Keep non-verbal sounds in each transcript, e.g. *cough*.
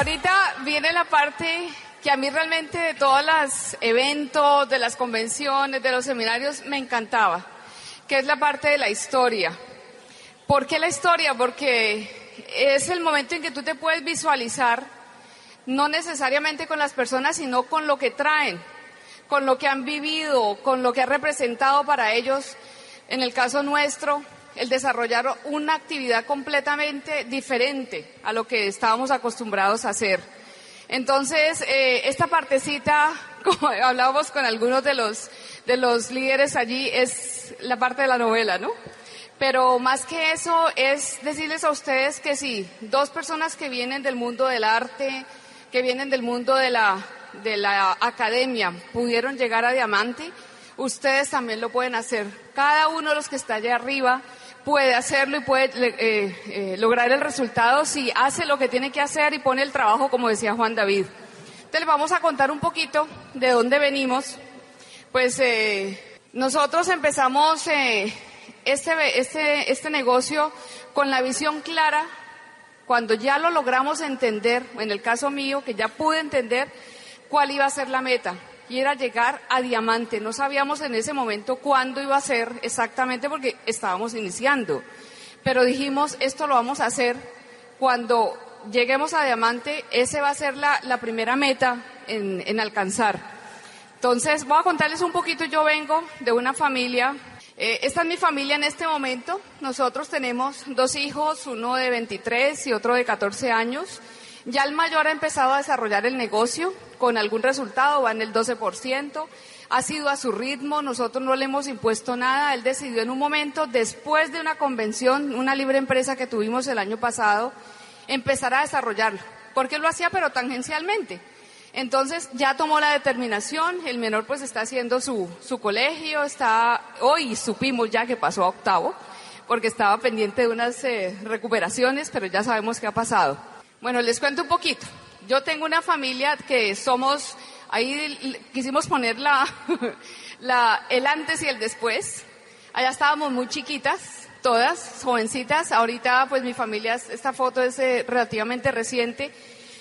Ahorita viene la parte que a mí realmente de todos los eventos, de las convenciones, de los seminarios, me encantaba, que es la parte de la historia. ¿Por qué la historia? Porque es el momento en que tú te puedes visualizar, no necesariamente con las personas, sino con lo que traen, con lo que han vivido, con lo que ha representado para ellos, en el caso nuestro, el desarrollar una actividad completamente diferente a lo que estábamos acostumbrados a hacer. Entonces, eh, esta partecita, *laughs* como hablábamos con algunos de los, de los líderes allí, es la parte de la novela, ¿no? Pero más que eso es decirles a ustedes que sí, dos personas que vienen del mundo del arte, que vienen del mundo de la, de la academia, pudieron llegar a diamante, ustedes también lo pueden hacer. Cada uno de los que está allá arriba puede hacerlo y puede eh, eh, lograr el resultado si hace lo que tiene que hacer y pone el trabajo, como decía Juan David. Entonces, vamos a contar un poquito de dónde venimos. Pues eh, nosotros empezamos este, este, este negocio con la visión clara, cuando ya lo logramos entender, en el caso mío, que ya pude entender cuál iba a ser la meta y era llegar a diamante. No sabíamos en ese momento cuándo iba a ser exactamente porque estábamos iniciando. Pero dijimos, esto lo vamos a hacer cuando lleguemos a diamante, ese va a ser la, primera meta en, alcanzar. Entonces, voy a contarles un poquito, yo vengo de una familia, eh, esta es mi familia en este momento, nosotros tenemos dos hijos, uno de 23 y otro de 14 años. Ya el mayor ha empezado a desarrollar el negocio con algún resultado, va en el 12%, ha sido a su ritmo, nosotros no le hemos impuesto nada, él decidió en un momento, después de una convención, una libre empresa que tuvimos el año pasado, empezar a desarrollarlo, porque lo hacía pero tangencialmente. Entonces ya tomó la determinación, el menor pues está haciendo su, su colegio, está, hoy supimos ya que pasó a octavo, porque estaba pendiente de unas eh, recuperaciones, pero ya sabemos qué ha pasado. Bueno, les cuento un poquito. Yo tengo una familia que somos, ahí quisimos poner la, *laughs* la, el antes y el después. Allá estábamos muy chiquitas, todas, jovencitas. Ahorita, pues mi familia, esta foto es eh, relativamente reciente.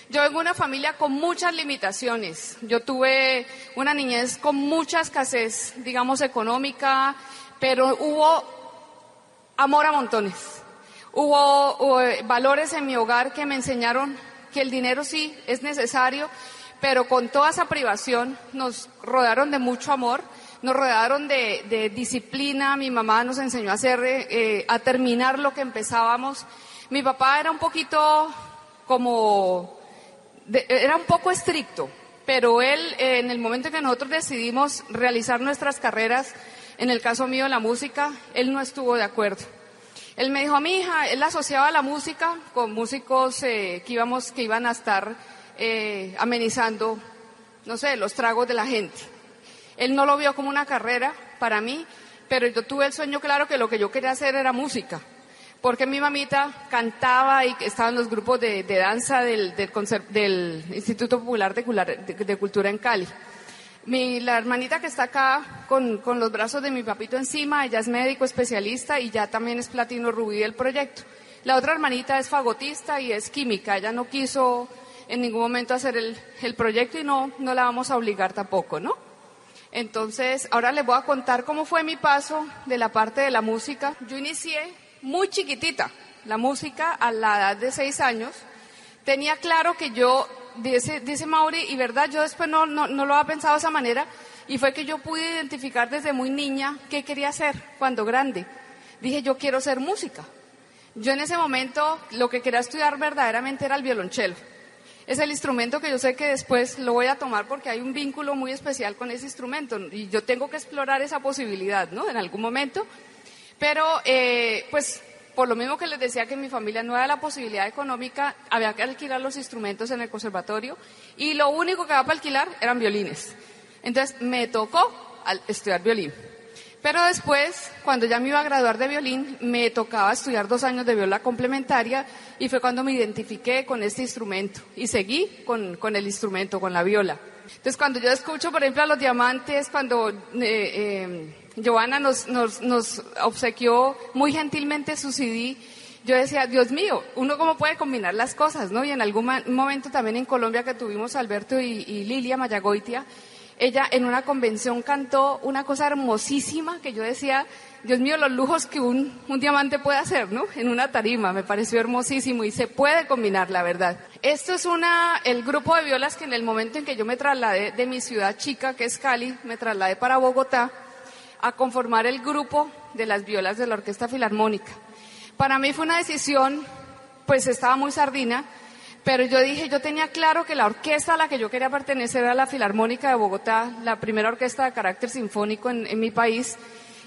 Yo vengo de una familia con muchas limitaciones. Yo tuve una niñez con mucha escasez, digamos, económica, pero hubo amor a montones. Hubo, valores en mi hogar que me enseñaron que el dinero sí es necesario, pero con toda esa privación nos rodearon de mucho amor, nos rodearon de, disciplina, mi mamá nos enseñó a hacer, eh, a terminar lo que empezábamos. Mi papá era un poquito como, era un poco estricto, pero él eh, en el momento en que nosotros decidimos realizar nuestras carreras, en el caso mío la música, él no estuvo de acuerdo. Él me dijo a mi hija, él asociaba la música con músicos eh, que, íbamos, que iban a estar eh, amenizando, no sé, los tragos de la gente. Él no lo vio como una carrera para mí, pero yo tuve el sueño claro que lo que yo quería hacer era música. Porque mi mamita cantaba y estaba en los grupos de, danza del, del, Instituto Popular de Cultura en Cali. Mi, la hermanita que está acá con, con, los brazos de mi papito encima, ella es médico especialista y ya también es platino rubí del proyecto. La otra hermanita es fagotista y es química. Ella no quiso en ningún momento hacer el, el proyecto y no, no la vamos a obligar tampoco, ¿no? Entonces, ahora les voy a contar cómo fue mi paso de la parte de la música. Yo inicié muy chiquitita la música a la edad de seis años. Tenía claro que yo dice, dice Mauri, y verdad, yo después no, no, no lo había pensado de esa manera, y fue que yo pude identificar desde muy niña qué quería hacer cuando grande. Dije, yo quiero ser música. Yo en ese momento lo que quería estudiar verdaderamente era el violonchelo. Es el instrumento que yo sé que después lo voy a tomar porque hay un vínculo muy especial con ese instrumento y yo tengo que explorar esa posibilidad, ¿no? En algún momento. Pero, eh, pues, por lo mismo que les decía que mi familia no era la posibilidad económica, había que alquilar los instrumentos en el conservatorio y lo único que había para alquilar eran violines. Entonces me tocó estudiar violín. Pero después, cuando ya me iba a graduar de violín, me tocaba estudiar dos años de viola complementaria y fue cuando me identifiqué con este instrumento y seguí con, con el instrumento, con la viola. Entonces, cuando yo escucho, por ejemplo, a los diamantes, cuando eh, eh, Giovanna nos, nos, nos obsequió muy gentilmente su CD, yo decía, Dios mío, uno cómo puede combinar las cosas, ¿no? Y en algún momento también en Colombia que tuvimos Alberto y, y Lilia Mayagoitia, ella en una convención cantó una cosa hermosísima que yo decía, Dios mío, los lujos que un, un, diamante puede hacer, ¿no? En una tarima, me pareció hermosísimo y se puede combinar, la verdad. Esto es una, el grupo de violas que en el momento en que yo me trasladé de mi ciudad chica, que es Cali, me trasladé para Bogotá a conformar el grupo de las violas de la Orquesta Filarmónica. Para mí fue una decisión, pues estaba muy sardina, pero yo dije, yo tenía claro que la orquesta a la que yo quería pertenecer era la Filarmónica de Bogotá, la primera orquesta de carácter sinfónico en, mi país,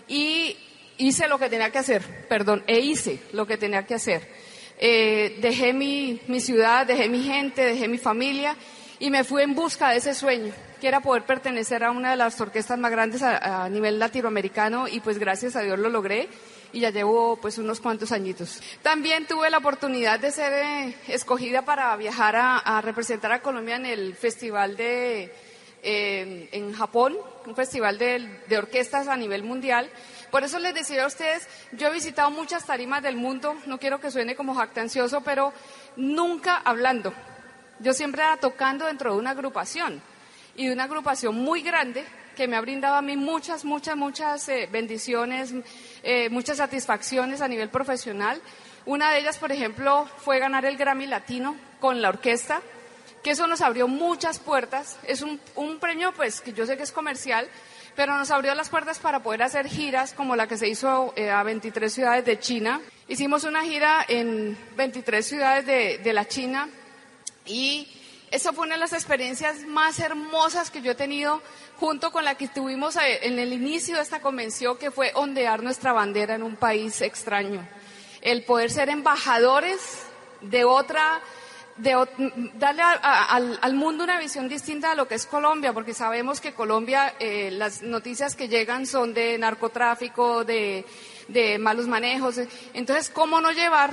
y hice lo que tenía que hacer, perdón, e hice lo que tenía que hacer. Eh, dejé mi, mi ciudad, dejé mi gente, dejé mi familia y me fui en busca de ese sueño, que era poder pertenecer a una de las orquestas más grandes a, nivel latinoamericano y pues gracias a Dios lo logré y ya llevo pues unos cuantos añitos. También tuve la oportunidad de ser eh, escogida para viajar a, representar a Colombia en el festival de eh, en Japón, un festival de, de, orquestas a nivel mundial. Por eso les decía a ustedes, yo he visitado muchas tarimas del mundo, no quiero que suene como jactancioso, pero nunca hablando. Yo siempre era tocando dentro de una agrupación y de una agrupación muy grande que me ha brindado a mí muchas, muchas, muchas eh, bendiciones, eh, muchas satisfacciones a nivel profesional. Una de ellas, por ejemplo, fue ganar el Grammy Latino con la orquesta, que eso nos abrió muchas puertas. Es un, premio, pues, que yo sé que es comercial, pero nos abrió las puertas para poder hacer giras como la que se hizo eh, a 23 ciudades de China. Hicimos una gira en 23 ciudades de, de la China y esa fue una de las experiencias más hermosas que yo he tenido junto con la que tuvimos en el inicio de esta convención, que fue ondear nuestra bandera en un país extraño. El poder ser embajadores de otra, de, darle al, mundo una visión distinta a lo que es Colombia, porque sabemos que Colombia, eh, las noticias que llegan son de narcotráfico, de, de malos manejos. Entonces, ¿cómo no llevar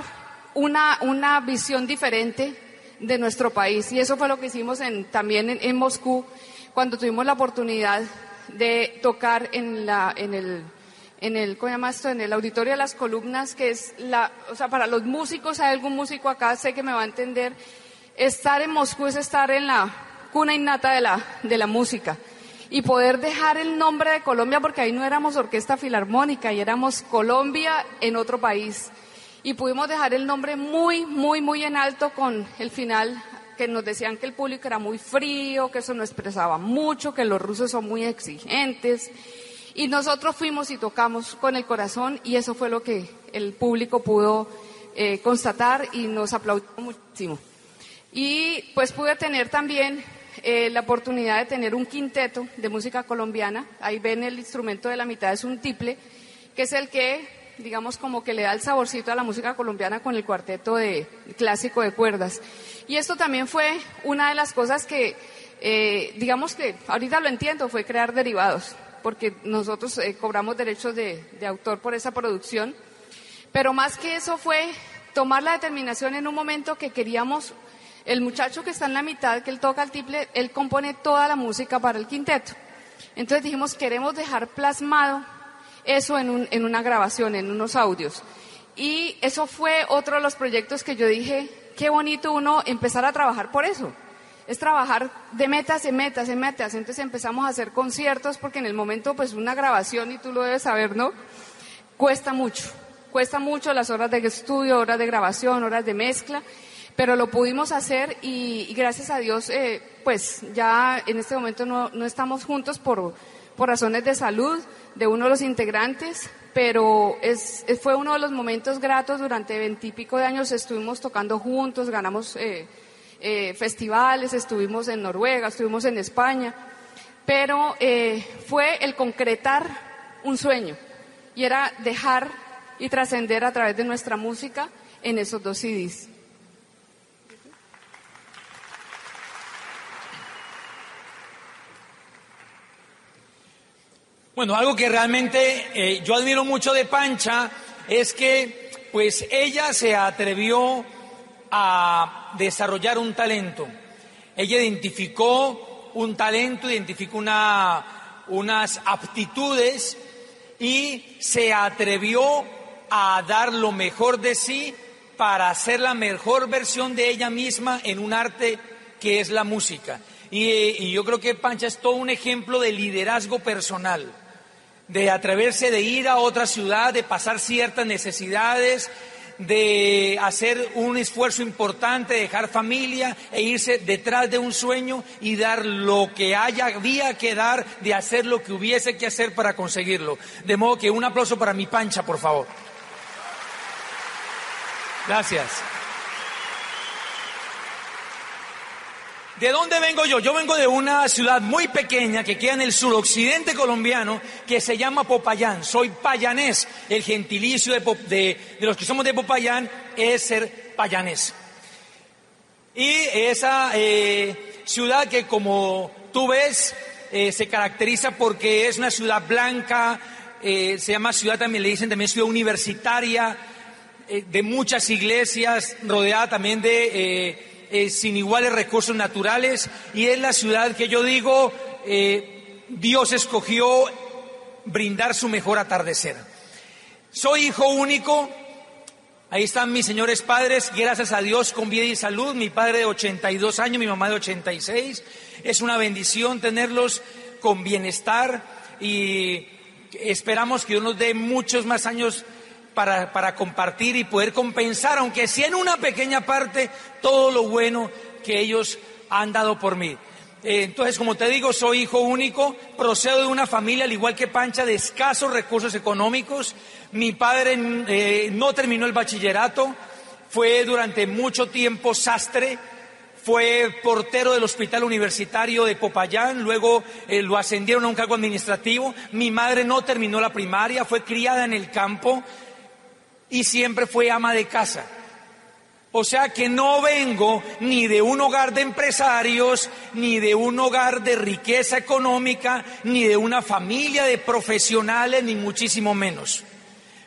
una, una visión diferente de nuestro país. Y eso fue lo que hicimos en, también en, Moscú cuando tuvimos la oportunidad de tocar en, la, en el, en el, ¿cómo llama esto? En el auditorio de las columnas, que es la, o sea, para los músicos, hay algún músico acá, sé que me va a entender, estar en Moscú es estar en la cuna innata de la, de la música. Y poder dejar el nombre de Colombia, porque ahí no éramos orquesta filarmónica, y éramos Colombia en otro país y pudimos dejar el nombre muy, muy, muy en alto con el final que nos decían que el público era muy frío, que eso no expresaba mucho, que los rusos son muy exigentes. Y nosotros fuimos y tocamos con el corazón y eso fue lo que el público pudo eh, constatar y nos aplaudió muchísimo. Y pues pude tener también eh, la oportunidad de tener un quinteto de música colombiana. Ahí ven el instrumento de la mitad, es un tiple, que es el que digamos como que le da el saborcito a la música colombiana con el cuarteto de clásico de cuerdas. Y esto también fue una de las cosas que, eh, digamos que ahorita lo entiendo, fue crear derivados, porque nosotros eh, cobramos derechos de, de autor por esa producción. Pero más que eso fue tomar la determinación en un momento que queríamos, el muchacho que está en la mitad, que él toca el tiple, él compone toda la música para el quinteto. Entonces dijimos, queremos dejar plasmado eso en, un, en una grabación, en unos audios. Y eso fue otro de los proyectos que yo dije, qué bonito uno empezar a trabajar por eso. Es trabajar de metas en metas en metas. Entonces empezamos a hacer conciertos porque en el momento pues una grabación, y tú lo debes saber, ¿no? Cuesta mucho. Cuesta mucho las horas de estudio, horas de grabación, horas de mezcla, pero lo pudimos hacer y, gracias a Dios, eh, pues ya en este momento no, no estamos juntos por, por razones de salud, de uno de los integrantes, pero es, fue uno de los momentos gratos durante veintipico de años, estuvimos tocando juntos, ganamos eh, eh, festivales, estuvimos en Noruega, estuvimos en España, pero eh, fue el concretar un sueño y era dejar y trascender a través de nuestra música en esos dos CDs. Bueno, algo que realmente eh, yo admiro mucho de Pancha es que pues ella se atrevió a desarrollar un talento. Ella identificó un talento, identificó una, unas aptitudes y se atrevió a dar lo mejor de sí para hacer la mejor versión de ella misma en un arte que es la música. Y, y yo creo que Pancha es todo un ejemplo de liderazgo personal de atreverse de ir a otra ciudad, de pasar ciertas necesidades, de hacer un esfuerzo importante, dejar familia e irse detrás de un sueño y dar lo que haya, había que dar, de hacer lo que hubiese que hacer para conseguirlo. De modo que un aplauso para mi pancha, por favor. Gracias. ¿De dónde vengo yo? Yo vengo de una ciudad muy pequeña que queda en el suroccidente colombiano que se llama Popayán. Soy payanés. El gentilicio de, los que somos de Popayán es ser payanés. Y esa eh, ciudad que como tú ves eh, se caracteriza porque es una ciudad blanca, eh, se llama ciudad también, le dicen también ciudad universitaria, de muchas iglesias, rodeada también de eh, sin iguales recursos naturales y es la ciudad que yo digo eh, Dios escogió brindar su mejor atardecer. Soy hijo único, ahí están mis señores padres, gracias a Dios con vida y salud, mi padre de 82 años, mi mamá de 86, es una bendición tenerlos con bienestar y esperamos que Dios nos dé muchos más años para, compartir y poder compensar, aunque sea en una pequeña parte, todo lo bueno que ellos han dado por mí. Eh, entonces, como te digo, soy hijo único, procedo de una familia, al igual que Pancha, de escasos recursos económicos. Mi padre eh, no terminó el bachillerato, fue durante mucho tiempo sastre, fue portero del hospital universitario de Popayán, luego eh, lo ascendieron a un cargo administrativo. Mi madre no terminó la primaria, fue criada en el campo, y siempre fue ama de casa. O sea que no vengo ni de un hogar de empresarios, ni de un hogar de riqueza económica, ni de una familia de profesionales, ni muchísimo menos.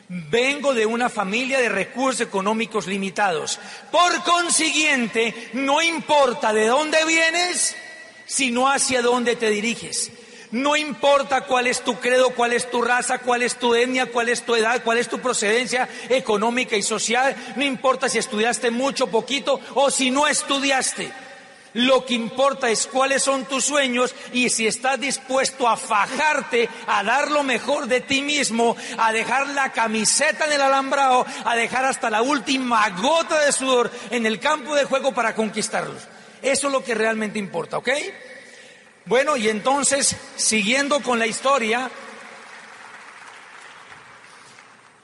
Vengo de una familia de recursos económicos limitados. Por consiguiente, no importa de dónde vienes, sino hacia dónde te diriges. No importa cuál es tu credo, cuál es tu raza, cuál es tu etnia, cuál es tu edad, cuál es tu procedencia económica y social. No importa si estudiaste mucho, poquito o si no estudiaste. Lo que importa es cuáles son tus sueños y si estás dispuesto a fajarte, a dar lo mejor de ti mismo, a dejar la camiseta en el alambrado, a dejar hasta la última gota de sudor en el campo de juego para conquistarlos. Eso es lo que realmente importa, ¿ok? Bueno, y entonces, siguiendo con la historia,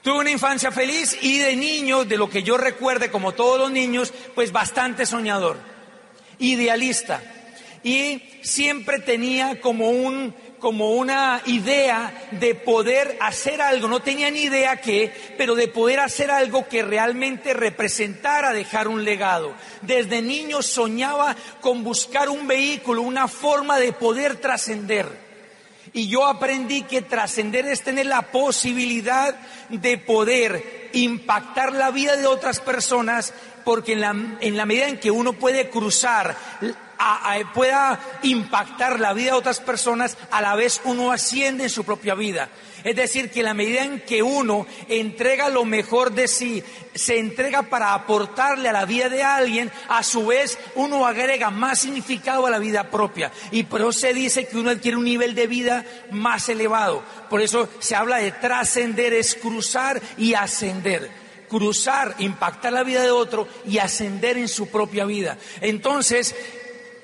tuve una infancia feliz y de niño, de lo que yo recuerde como todos los niños, pues bastante soñador, idealista. Y siempre tenía como un como una idea de poder hacer algo, no tenía ni idea qué, pero de poder hacer algo que realmente representara dejar un legado. Desde niño soñaba con buscar un vehículo, una forma de poder trascender. Y yo aprendí que trascender es tener la posibilidad de poder impactar la vida de otras personas, porque en la, en la medida en que uno puede cruzar pueda impactar la vida de otras personas, a la vez uno asciende en su propia vida. Es decir, que la medida en que uno entrega lo mejor de sí, se entrega para aportarle a la vida de alguien, a su vez uno agrega más significado a la vida propia. Y por eso se dice que uno adquiere un nivel de vida más elevado. Por eso se habla de trascender, es cruzar y ascender cruzar, impactar la vida de otro y ascender en su propia vida. Entonces,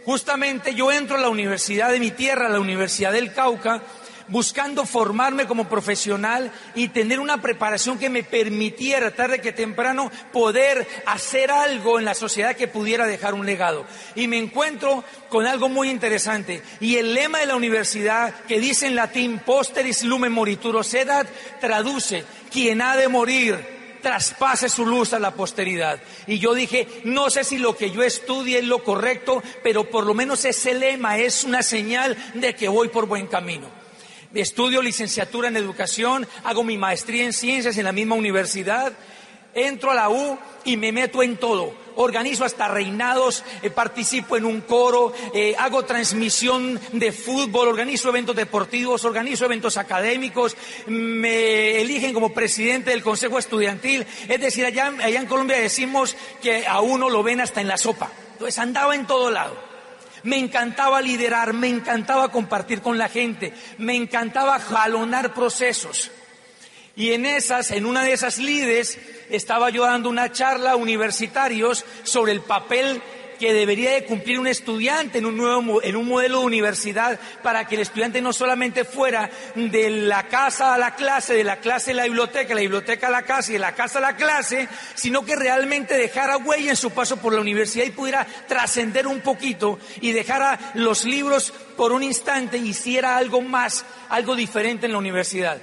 Justamente yo entro a la universidad de mi tierra, la Universidad del Cauca, buscando formarme como profesional y tener una preparación que me permitiera, tarde que temprano, poder hacer algo en la sociedad que pudiera dejar un legado. Y me encuentro con algo muy interesante. Y el lema de la universidad, que dice en latín, posteris lumen morituro sedat, traduce, quien ha de morir traspase su luz a la posteridad. Y yo dije, no sé si lo que yo estudie es lo correcto, pero por lo menos ese lema es una señal de que voy por buen camino. Estudio licenciatura en educación, hago mi maestría en ciencias en la misma universidad, entro a la U y me meto en todo organizo hasta reinados, eh, participo en un coro, eh, hago transmisión de fútbol, organizo eventos deportivos, organizo eventos académicos, me eligen como presidente del Consejo Estudiantil. Es decir, allá, allá en Colombia decimos que a uno lo ven hasta en la sopa. Entonces andaba en todo lado. Me encantaba liderar, me encantaba compartir con la gente, me encantaba jalonar procesos. Y en esas, en una de esas lides, estaba yo dando una charla a universitarios sobre el papel que debería de cumplir un estudiante en un nuevo en un modelo de universidad para que el estudiante no solamente fuera de la casa a la clase, de la clase a la biblioteca, la biblioteca a la casa y de la casa a la clase, sino que realmente dejara huella en su paso por la universidad y pudiera trascender un poquito y dejara los libros por un instante y hiciera algo más, algo diferente en la universidad.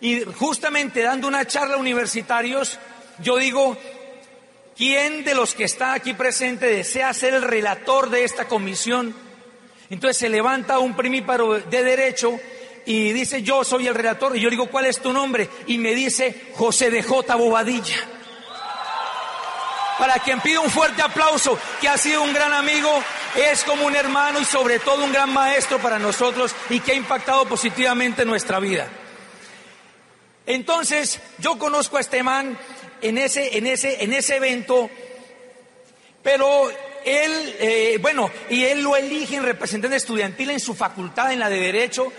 Y justamente dando una charla a universitarios, yo digo, ¿quién de los que está aquí presente desea ser el relator de esta comisión? Entonces se levanta un primíparo de derecho y dice, yo soy el relator. Y yo digo, ¿cuál es tu nombre? Y me dice, José de J. Bobadilla. Para quien pide un fuerte aplauso, que ha sido un gran amigo, es como un hermano y sobre todo un gran maestro para nosotros y que ha impactado positivamente nuestra vida. Entonces, yo conozco a este man en ese, en ese, en ese evento, pero él, eh, bueno, y él lo elige en representante estudiantil en su facultad, en la de Derecho,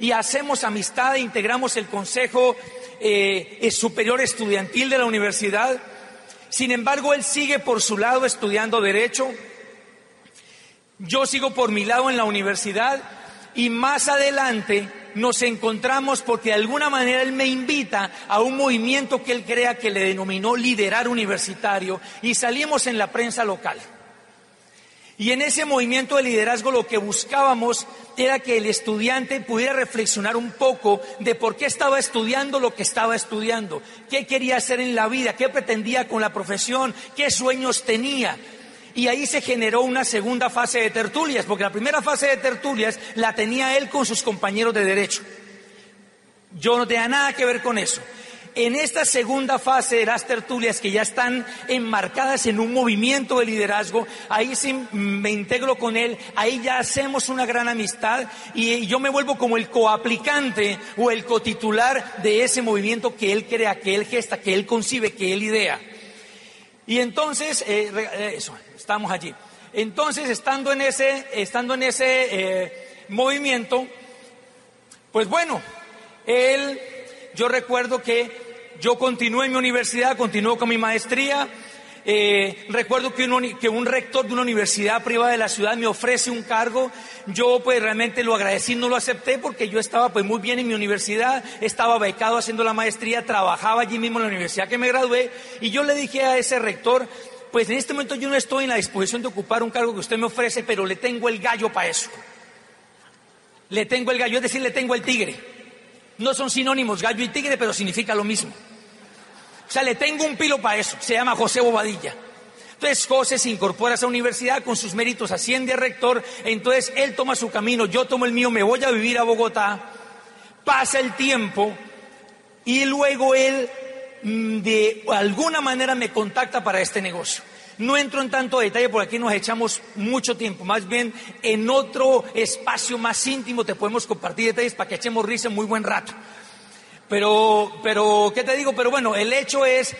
y hacemos amistad e integramos el Consejo eh, Superior Estudiantil de la universidad. Sin embargo, él sigue por su lado estudiando Derecho, yo sigo por mi lado en la universidad, y más adelante nos encontramos porque de alguna manera él me invita a un movimiento que él crea que le denominó liderar universitario y salimos en la prensa local. Y en ese movimiento de liderazgo lo que buscábamos era que el estudiante pudiera reflexionar un poco de por qué estaba estudiando lo que estaba estudiando, qué quería hacer en la vida, qué pretendía con la profesión, qué sueños tenía. Y ahí se generó una segunda fase de tertulias, porque la primera fase de tertulias la tenía él con sus compañeros de derecho. Yo no tenía nada que ver con eso. En esta segunda fase de las tertulias que ya están enmarcadas en un movimiento de liderazgo, ahí sí me integro con él, ahí ya hacemos una gran amistad y yo me vuelvo como el coaplicante o el cotitular de ese movimiento que él crea, que él gesta, que él concibe, que él idea. Y entonces, eh, eh, eso, estamos allí. Entonces, estando en ese, estando en ese eh, movimiento, pues bueno, él, yo recuerdo que yo continué en mi universidad, continué con mi maestría, eh, recuerdo que un, que un, rector de una universidad privada de la ciudad me ofrece un cargo. Yo pues realmente lo agradecí, no lo acepté porque yo estaba pues muy bien en mi universidad, estaba becado haciendo la maestría, trabajaba allí mismo en la universidad que me gradué y yo le dije a ese rector, pues en este momento yo no estoy en la disposición de ocupar un cargo que usted me ofrece, pero le tengo el gallo para eso. Le tengo el gallo, es decir, le tengo el tigre. No son sinónimos gallo y tigre, pero significa lo mismo. O sea, le tengo un pilo para eso, se llama José Bobadilla. Entonces José se incorpora a esa universidad con sus méritos, asciende a rector, entonces él toma su camino, yo tomo el mío, me voy a vivir a Bogotá, pasa el tiempo y luego él mm, de alguna manera me contacta para este negocio. No entro en tanto detalle porque aquí nos echamos mucho tiempo, más bien en otro espacio más íntimo te podemos compartir detalles para que echemos risa en muy buen rato. Pero, pero, ¿qué te digo? Pero bueno, el hecho es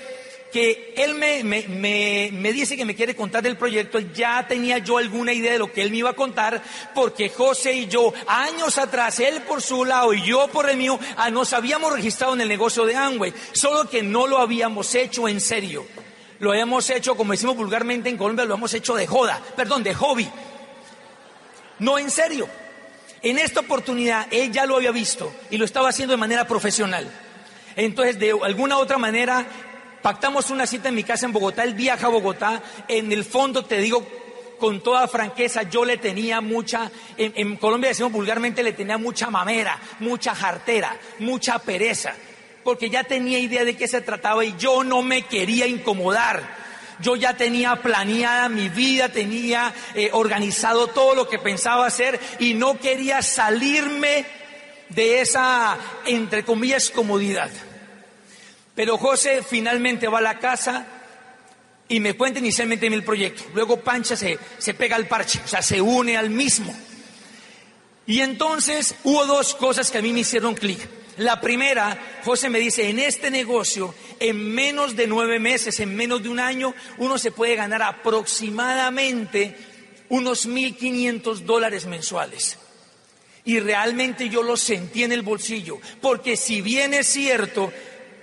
que él me, me, me, dice que me quiere contar del proyecto, ya tenía yo alguna idea de lo que él me iba a contar, porque José y yo, años atrás, él por su lado y yo por el mío, ah, nos habíamos registrado en el negocio de Amway, solo que no lo habíamos hecho en serio. Lo habíamos hecho, como decimos vulgarmente en Colombia, lo hemos hecho de joda, perdón, de hobby. No en serio. En esta oportunidad él ya lo había visto y lo estaba haciendo de manera profesional. Entonces, de alguna otra manera, pactamos una cita en mi casa en Bogotá, él viaja a Bogotá, en el fondo te digo con toda franqueza, yo le tenía mucha, en, en Colombia decimos vulgarmente, le tenía mucha mamera, mucha jartera, mucha pereza, porque ya tenía idea de qué se trataba y yo no me quería incomodar. Yo ya tenía planeada mi vida, tenía eh, organizado todo lo que pensaba hacer y no quería salirme de esa, entre comillas, comodidad. Pero José finalmente va a la casa, y me cuenta inicialmente el proyecto. Luego Pancha se, se pega al parche, o sea, se une al mismo. Y entonces hubo dos cosas que a mí me hicieron clic. La primera, José me dice, en este negocio, en menos de nueve meses, en menos de un año, uno se puede ganar aproximadamente unos 1.500 dólares mensuales. Y realmente yo lo sentí en el bolsillo, porque si bien es cierto,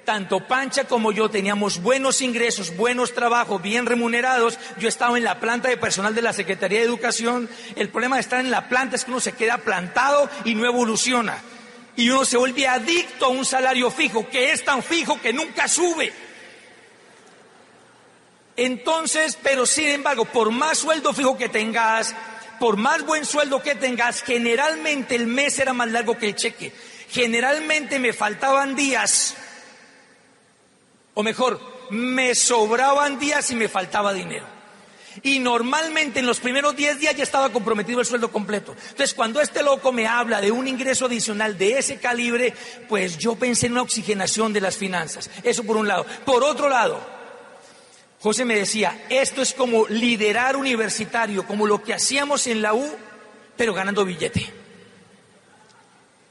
tanto Pancha como yo teníamos buenos ingresos, buenos trabajos, bien remunerados. Yo estaba en la planta de personal de la Secretaría de Educación. El problema de estar en la planta es que uno se queda plantado y no evoluciona. Y uno se vuelve adicto a un salario fijo, que es tan fijo que nunca sube. Entonces, pero sin embargo, por más sueldo fijo que tengas, por más buen sueldo que tengas, generalmente el mes era más largo que el cheque. Generalmente me faltaban días o mejor, me sobraban días y me faltaba dinero. Y normalmente en los primeros 10 días ya estaba comprometido el sueldo completo. Entonces, cuando este loco me habla de un ingreso adicional de ese calibre, pues yo pensé en una oxigenación de las finanzas. Eso por un lado. Por otro lado, José me decía, esto es como liderar universitario, como lo que hacíamos en la U, pero ganando billete.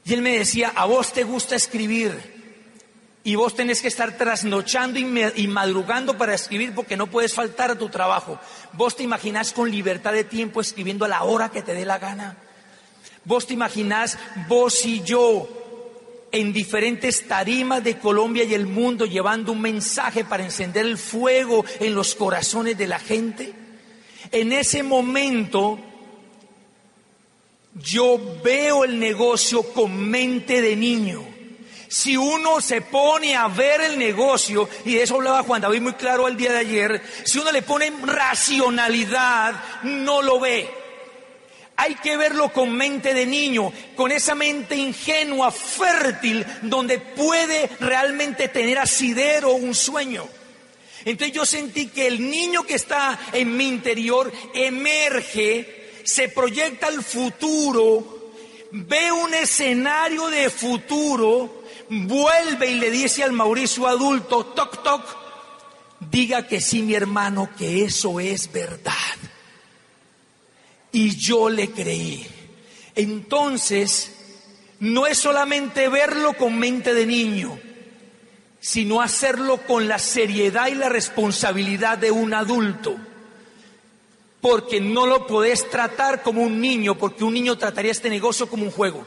Y él me decía, a vos te gusta escribir, y vos tenés que estar trasnochando y madrugando para escribir porque no puedes faltar a tu trabajo. Vos te imaginás con libertad de tiempo escribiendo a la hora que te dé la gana. Vos te imaginás vos y yo en diferentes tarimas de Colombia y el mundo llevando un mensaje para encender el fuego en los corazones de la gente. En ese momento yo veo el negocio con mente de niño si uno se pone a ver el negocio, y de eso hablaba Juan David muy claro el día de ayer, si uno le pone racionalidad, no lo ve. Hay que verlo con mente de niño, con esa mente ingenua, fértil, donde puede realmente tener asidero un sueño. Entonces yo sentí que el niño que está en mi interior emerge, se proyecta al futuro, ve un escenario de futuro vuelve y le dice al Mauricio adulto, toc, toc, diga que sí, mi hermano, que eso es verdad. Y yo le creí. Entonces, no es solamente verlo con mente de niño, sino hacerlo con la seriedad y la responsabilidad de un adulto. Porque no lo podés tratar como un niño, porque un niño trataría este negocio como un juego.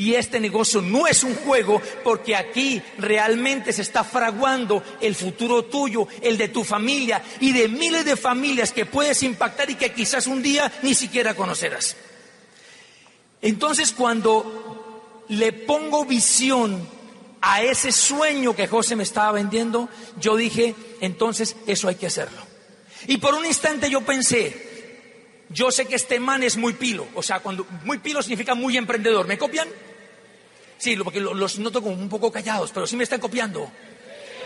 Y este negocio no es un juego porque aquí realmente se está fraguando el futuro tuyo, el de tu familia y de miles de familias que puedes impactar y que quizás un día ni siquiera conocerás. Entonces cuando le pongo visión a ese sueño que José me estaba vendiendo, yo dije, entonces eso hay que hacerlo. Y por un instante yo pensé, yo sé que este man es muy pilo, o sea, cuando muy pilo significa muy emprendedor. ¿Me copian? Sí, porque los noto como un poco callados, pero sí me están copiando.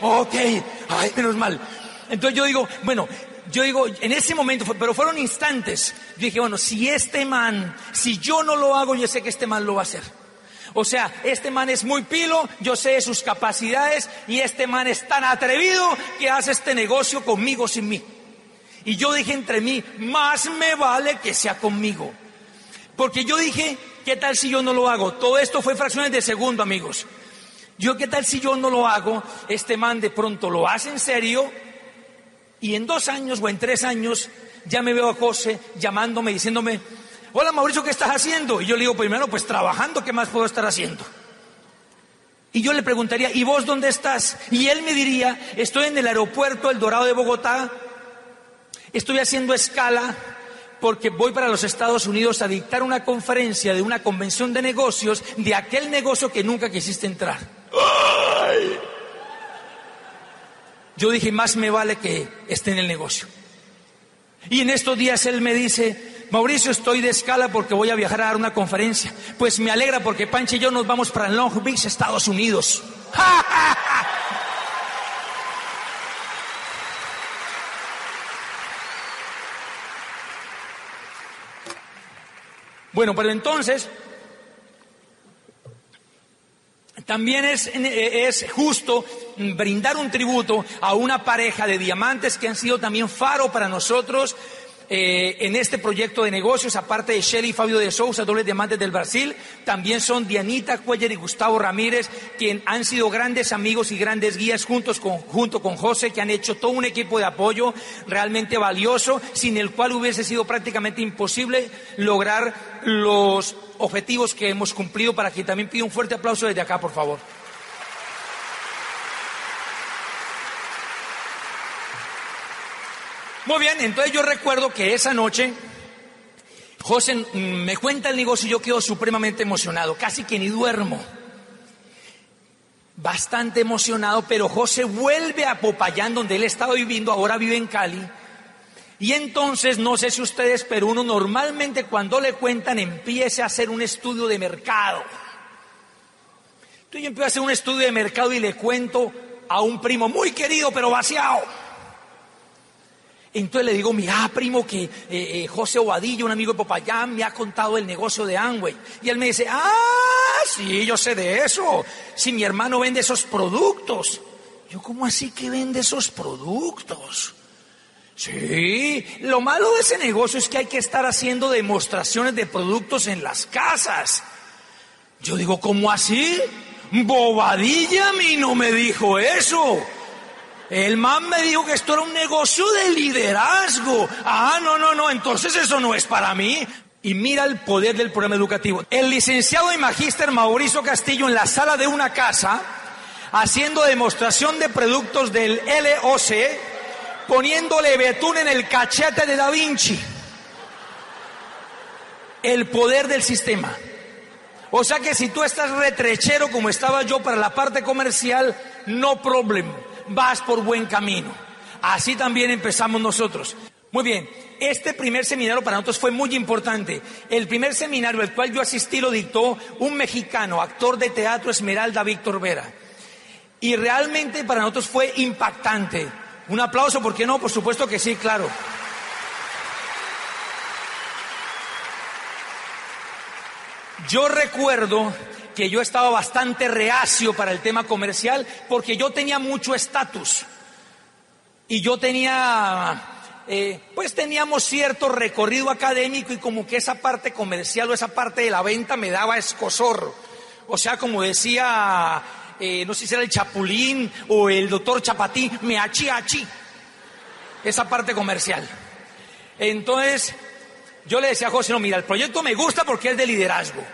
Ok, ay, menos mal. Entonces yo digo, bueno, yo digo, en ese momento, pero fueron instantes. Yo dije, bueno, si este man, si yo no lo hago, yo sé que este man lo va a hacer. O sea, este man es muy pilo, yo sé sus capacidades y este man es tan atrevido que hace este negocio conmigo sin mí. Y yo dije entre mí, más me vale que sea conmigo. Porque yo dije, ¿qué tal si yo no lo hago? Todo esto fue fracciones de segundo, amigos. Yo, ¿qué tal si yo no lo hago? Este man de pronto lo hace en serio y en dos años o en tres años ya me veo a José llamándome, diciéndome, hola Mauricio, ¿qué estás haciendo? Y yo le digo, primero, pues trabajando, ¿qué más puedo estar haciendo? Y yo le preguntaría, ¿y vos dónde estás? Y él me diría, estoy en el aeropuerto El Dorado de Bogotá, estoy haciendo escala porque voy para los Estados Unidos a dictar una conferencia de una convención de negocios de aquel negocio que nunca quisiste entrar. Yo dije, más me vale que esté en el negocio. Y en estos días él me dice, Mauricio, estoy de escala porque voy a viajar a dar una conferencia. Pues me alegra porque Panche y yo nos vamos para Long Beach, Estados Unidos. *laughs* Bueno, pero entonces, También es, es, justo brindar un tributo a una pareja de diamantes que han sido también faro para nosotros eh, en este proyecto de negocios, aparte de Shelly y Fabio de Sousa, dobles diamantes del Brasil, también son Dianita Cuellar y Gustavo Ramírez, quien han sido grandes amigos y grandes guías juntos con, junto con José, que han hecho todo un equipo de apoyo realmente valioso, sin el cual hubiese sido prácticamente imposible lograr los objetivos que hemos cumplido, para que también pido un fuerte aplauso desde acá, por favor. Muy bien, entonces yo recuerdo que esa noche José mm, me cuenta el negocio y yo quedo supremamente emocionado, casi que ni duermo. Bastante emocionado, pero José vuelve a Popayán, donde él estaba viviendo, ahora vive en Cali. Y entonces, no sé si ustedes, pero uno normalmente cuando le cuentan empieza a hacer un estudio de mercado. Entonces yo empiezo a hacer un estudio de mercado y le cuento a un primo muy querido, pero vaciado entonces le digo, mira, primo, que eh, eh, José Obadillo, un amigo de Popayán, me ha contado el negocio de Amway. Y él me dice, ah, sí, yo sé de eso. Si mi hermano vende esos productos. Yo, ¿cómo así que vende esos productos? Sí, lo malo de ese negocio es que hay que estar haciendo demostraciones de productos en las casas. Yo digo, ¿cómo así? Bobadilla a mí no me dijo eso. El man me dijo que esto era un negocio de liderazgo. Ah, no, no, no, entonces eso no es para mí. Y mira el poder del programa educativo. El licenciado y magíster Mauricio Castillo en la sala de una casa, haciendo demostración de productos del LOC, poniéndole betún en el cachete de Da Vinci. El poder del sistema. O sea que si tú estás retrechero como estaba yo para la parte comercial, no problem vas por buen camino. Así también empezamos nosotros. Muy bien, este primer seminario para nosotros fue muy importante. El primer seminario al cual yo asistí lo dictó un mexicano, actor de teatro Esmeralda Víctor Vera. Y realmente para nosotros fue impactante. Un aplauso, ¿por qué no? Por supuesto que sí, claro. Yo recuerdo que yo estaba bastante reacio para el tema comercial porque yo tenía mucho estatus y yo tenía, eh, pues teníamos cierto recorrido académico y como que esa parte comercial o esa parte de la venta me daba escosor. O sea, como decía, eh, no sé si era el Chapulín o el doctor Chapatín, me achi achi, esa parte comercial. Entonces, yo le decía a José, no, mira, el proyecto me gusta porque es de liderazgo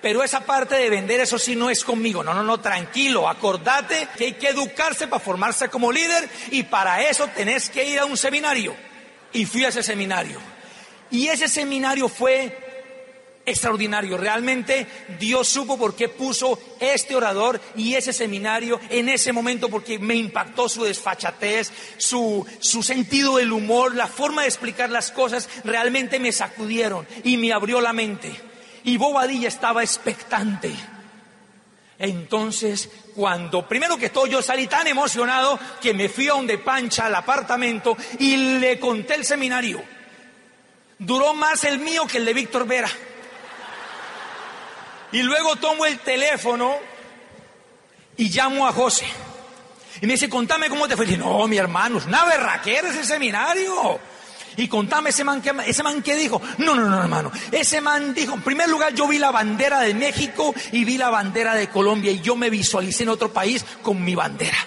pero esa parte de vender, eso sí no es conmigo. No, no, no, tranquilo. Acordate que hay que educarse para formarse como líder y para eso tenés que ir a un seminario. Y fui a ese seminario. Y ese seminario fue extraordinario. Realmente Dios supo por qué puso este orador y ese seminario en ese momento porque me impactó su desfachatez, su, su sentido del humor, la forma de explicar las cosas, realmente me sacudieron y me abrió la mente y Bobadilla estaba expectante. Entonces, cuando primero que todo yo salí tan emocionado que me fui a donde Pancha al apartamento y le conté el seminario. Duró más el mío que el de Víctor Vera. Y luego tomo el teléfono y llamo a José. Y me dice, contame cómo te fue. Y no, mi hermano, es una berraquera ese seminario. Y contame ese man, que, ese man que dijo. No, no, no, hermano. Ese man dijo, en primer lugar yo vi la bandera de México y vi la bandera de Colombia y yo me visualicé en otro país con mi bandera.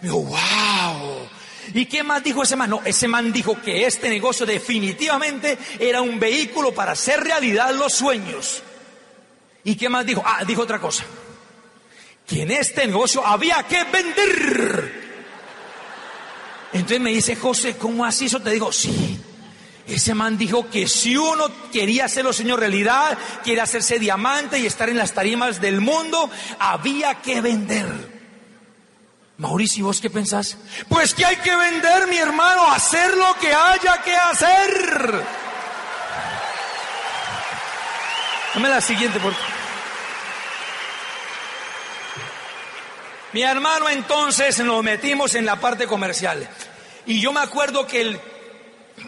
Me dijo, wow. ¿Y qué más dijo ese man? No, ese man dijo que este negocio definitivamente era un vehículo para hacer realidad los sueños. ¿Y qué más dijo? Ah, dijo otra cosa. Que en este negocio había que vender. Entonces me dice, José, ¿cómo así eso? Te digo, sí. Ese man dijo que si uno quería hacerlo, Señor, realidad, quiere hacerse diamante y estar en las tarimas del mundo, había que vender. Mauricio, ¿vos qué pensás? Pues que hay que vender, mi hermano, hacer lo que haya que hacer. Dame la siguiente, por Mi hermano, entonces nos metimos en la parte comercial. Y yo me acuerdo que,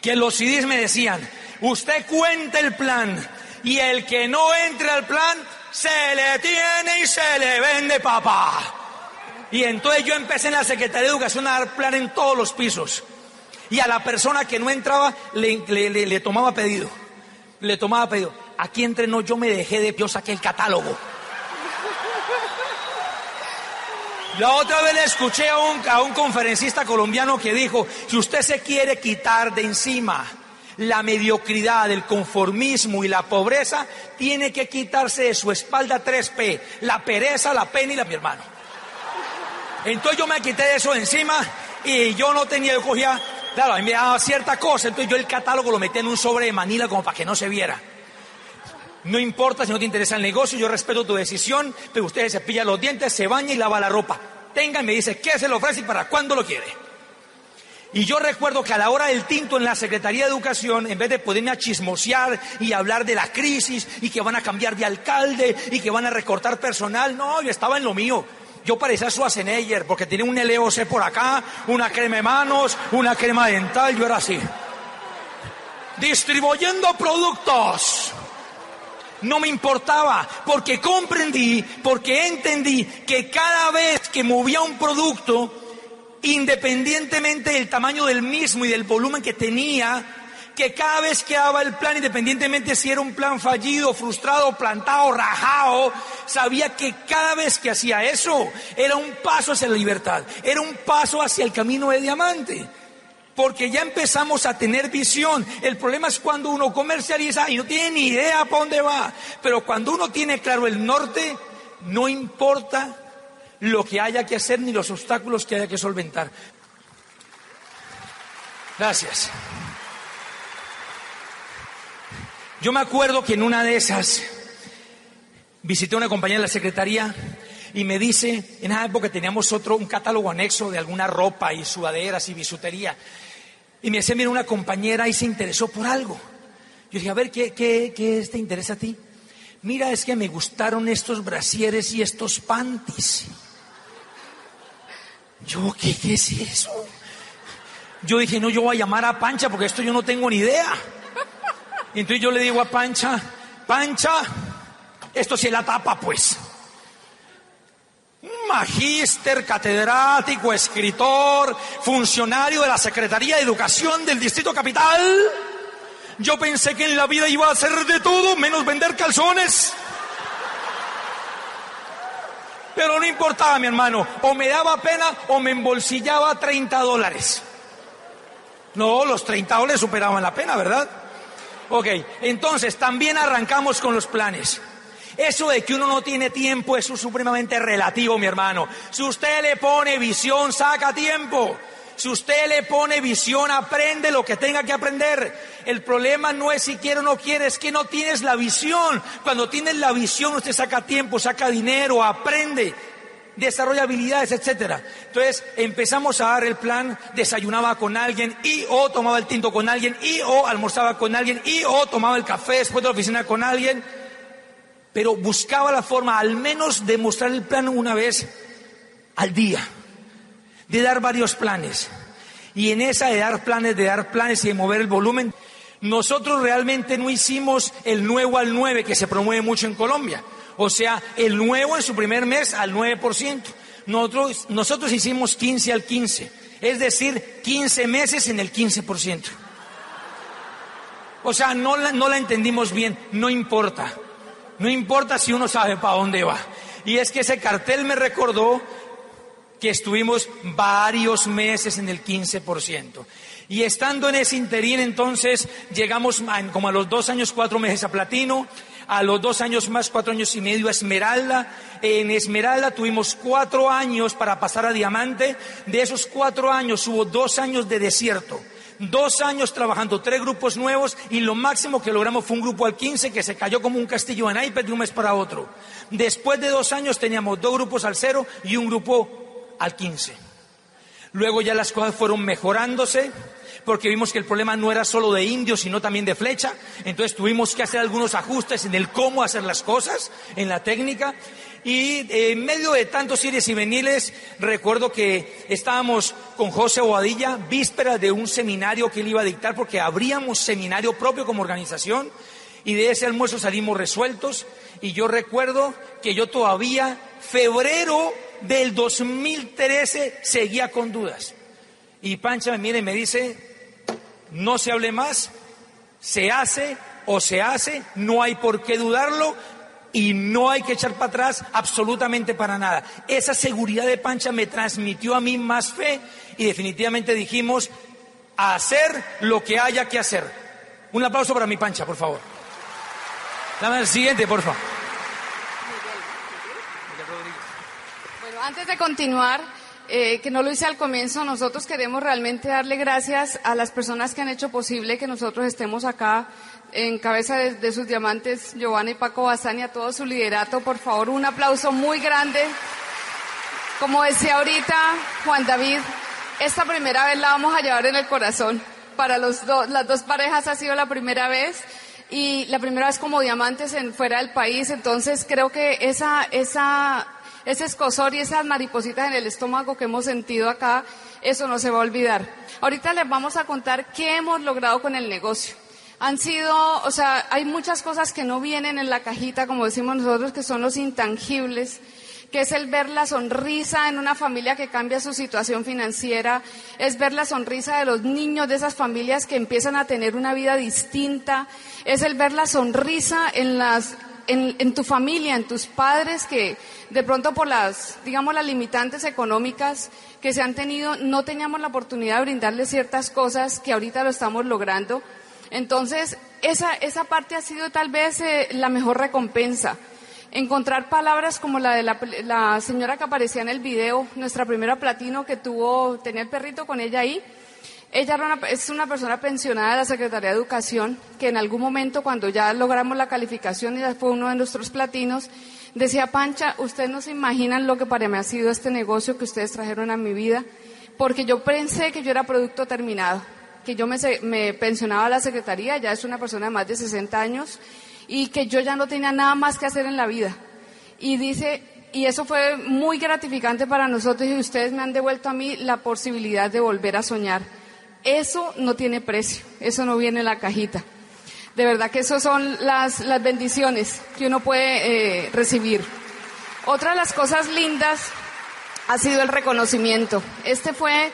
que los CDs me decían, usted cuenta el plan y el que no entre al plan, se le tiene y se le vende, papá. Y entonces yo empecé en la Secretaría de Educación a dar plan en todos los pisos. Y a la persona que no entraba le, le tomaba pedido. Le tomaba pedido. Aquí entrenó, yo me dejé de... Yo saqué el catálogo. La otra vez le escuché a un, conferencista colombiano que dijo, si usted se quiere quitar de encima la mediocridad, el conformismo y la pobreza, tiene que quitarse de su espalda 3P, la pereza, la pena y la mi hermano. Entonces yo me quité eso de encima y yo no tenía, yo cogía, claro, a mí me daba cierta cosa, entonces yo el catálogo lo metí en un sobre de Manila como para que no se viera. No importa si no te interesa el negocio, yo respeto tu decisión, pero usted se pilla los dientes, se baña y lava la ropa. Tenga y me dice qué se le ofrece y para cuándo lo quiere. Y yo recuerdo que a la hora del tinto en la Secretaría de Educación, en vez de poderme a chismosear y hablar de la crisis y que van a cambiar de alcalde y que van a recortar personal, no, yo estaba en lo mío. Yo parecía Schwarzenegger porque tenía un LOC por acá, una crema de manos, una crema dental, yo era así. Distribuyendo productos no me importaba, porque comprendí, porque entendí que cada vez que movía un producto, independientemente del tamaño del mismo y del volumen que tenía, que cada vez que daba el plan, independientemente si era un plan fallido, frustrado, plantado, rajado, sabía que cada vez que hacía eso era un paso hacia la libertad, era un paso hacia el camino de diamante porque ya empezamos a tener visión. El problema es cuando uno comercializa y no tiene ni idea para dónde va. Pero cuando uno tiene claro el norte, no importa lo que haya que hacer ni los obstáculos que haya que solventar. Gracias. Yo me acuerdo que en una de esas visité a una compañía de la secretaría y me dice, en esa época teníamos otro, un catálogo anexo de alguna ropa y sudaderas y bisutería. Y me decía, mira, una compañera y se interesó por algo. Yo dije, a ver, ¿qué, qué, qué te interesa a ti? Mira, es que me gustaron estos brasieres y estos panties. Yo, ¿qué, ¿qué es eso? Yo dije, no, yo voy a llamar a Pancha porque esto yo no tengo ni idea. Entonces yo le digo a Pancha, Pancha, esto sí es la tapa, pues magíster, catedrático, escritor, funcionario de la Secretaría de Educación del Distrito Capital. Yo pensé que en la vida iba a hacer de todo menos vender calzones. Pero no importaba, mi hermano. O me daba pena o me embolsillaba 30 dólares. No, los 30 dólares superaban la pena, ¿verdad? Ok, entonces también arrancamos con los planes. Eso de que uno no tiene tiempo, eso es supremamente relativo, mi hermano. Si usted le pone visión, saca tiempo. Si usted le pone visión, aprende lo que tenga que aprender. El problema no es si quiere o no quiere, es que no tienes la visión. Cuando tienes la visión, usted saca tiempo, saca dinero, aprende, desarrolla habilidades, etcétera. Entonces empezamos a dar el plan, desayunaba con alguien y o tomaba el tinto con alguien y o almorzaba con alguien y o tomaba el café después de la oficina con alguien pero buscaba la forma al menos de mostrar el plan una vez al día, de dar varios planes. Y en esa de dar planes, de dar planes y de mover el volumen, nosotros realmente no hicimos el nuevo al 9 que se promueve mucho en Colombia. O sea, el nuevo en su primer mes al 9%. Nosotros, nosotros hicimos 15 al 15, es decir, 15 meses en el 15%. O sea, no la, no la entendimos bien, no importa. No importa si uno sabe para dónde va. Y es que ese cartel me recordó que estuvimos varios meses en el 15%. Y estando en ese interín, entonces llegamos como a los dos años, cuatro meses a platino, a los dos años más, cuatro años y medio a Esmeralda. En Esmeralda tuvimos cuatro años para pasar a Diamante. De esos cuatro años hubo dos años de desierto dos años trabajando, tres grupos nuevos y lo máximo que logramos fue un grupo al 15 que se cayó como un castillo en iPad de un mes para otro. Después de dos años teníamos dos grupos al cero y un grupo al 15. Luego ya las cosas fueron mejorándose porque vimos que el problema no era solo de indios, sino también de flecha. Entonces tuvimos que hacer algunos ajustes en el cómo hacer las cosas, en la técnica. Y eh, en medio de tantos ires y veniles, recuerdo que estábamos con José Boadilla, víspera de un seminario que él iba a dictar, porque abríamos seminario propio como organización. y de ese almuerzo salimos resueltos y yo recuerdo que yo todavía, febrero del 2013, seguía con dudas. Y Pancha me mira y me dice, no se hable más, se hace o se hace, no hay por qué dudarlo y no hay que echar para atrás absolutamente para nada. Esa seguridad de Pancha me transmitió a mí más fe y definitivamente dijimos, hacer lo que haya que hacer. Un aplauso para mi Pancha, por favor. Dame el siguiente, por favor. Bueno, antes de continuar, eh, que no lo hice al comienzo, nosotros queremos realmente darle gracias a las personas que han hecho posible que nosotros estemos acá en cabeza de, sus diamantes, Giovanni y Paco Bazán a todo su liderato. Por favor, un aplauso muy grande. Como decía ahorita Juan David, esta primera vez la vamos a llevar en el corazón. Para los las dos parejas ha sido la primera vez y la primera vez como diamantes en fuera del país. Entonces creo que esa, esa, ese escosor y esas maripositas en el estómago que hemos sentido acá, eso no se va a olvidar. Ahorita les vamos a contar qué hemos logrado con el negocio han sido, o sea, hay muchas cosas que no vienen en la cajita, como decimos nosotros, que son los intangibles, que es el ver la sonrisa en una familia que cambia su situación financiera, es ver la sonrisa de los niños de esas familias que empiezan a tener una vida distinta, es el ver la sonrisa en las en, en, tu familia, en tus padres que de pronto por las, digamos, las limitantes económicas que se han tenido, no teníamos la oportunidad de brindarles ciertas cosas que ahorita lo estamos logrando. Entonces, esa, esa parte ha sido tal vez eh, la mejor recompensa. Encontrar palabras como la de la, señora que aparecía en el video, nuestra primera platino que tuvo, tenía el perrito con ella ahí. Ella es una persona pensionada de la Secretaría de Educación que en algún momento cuando ya logramos la calificación y fue uno de nuestros platinos, decía Pancha, ustedes no se imaginan lo que para mí ha sido este negocio que ustedes trajeron a mi vida, porque yo pensé que yo era producto terminado que yo me, me pensionaba a la secretaría, ya es una persona de más de 60 años, y que yo ya no tenía nada más que hacer en la vida. Y dice, y eso fue muy gratificante para nosotros y ustedes me han devuelto a mí la posibilidad de volver a soñar. Eso no tiene precio, eso no viene en la cajita. De verdad que eso son las, las bendiciones que uno puede eh, recibir. Otra de las cosas lindas ha sido el reconocimiento. Este fue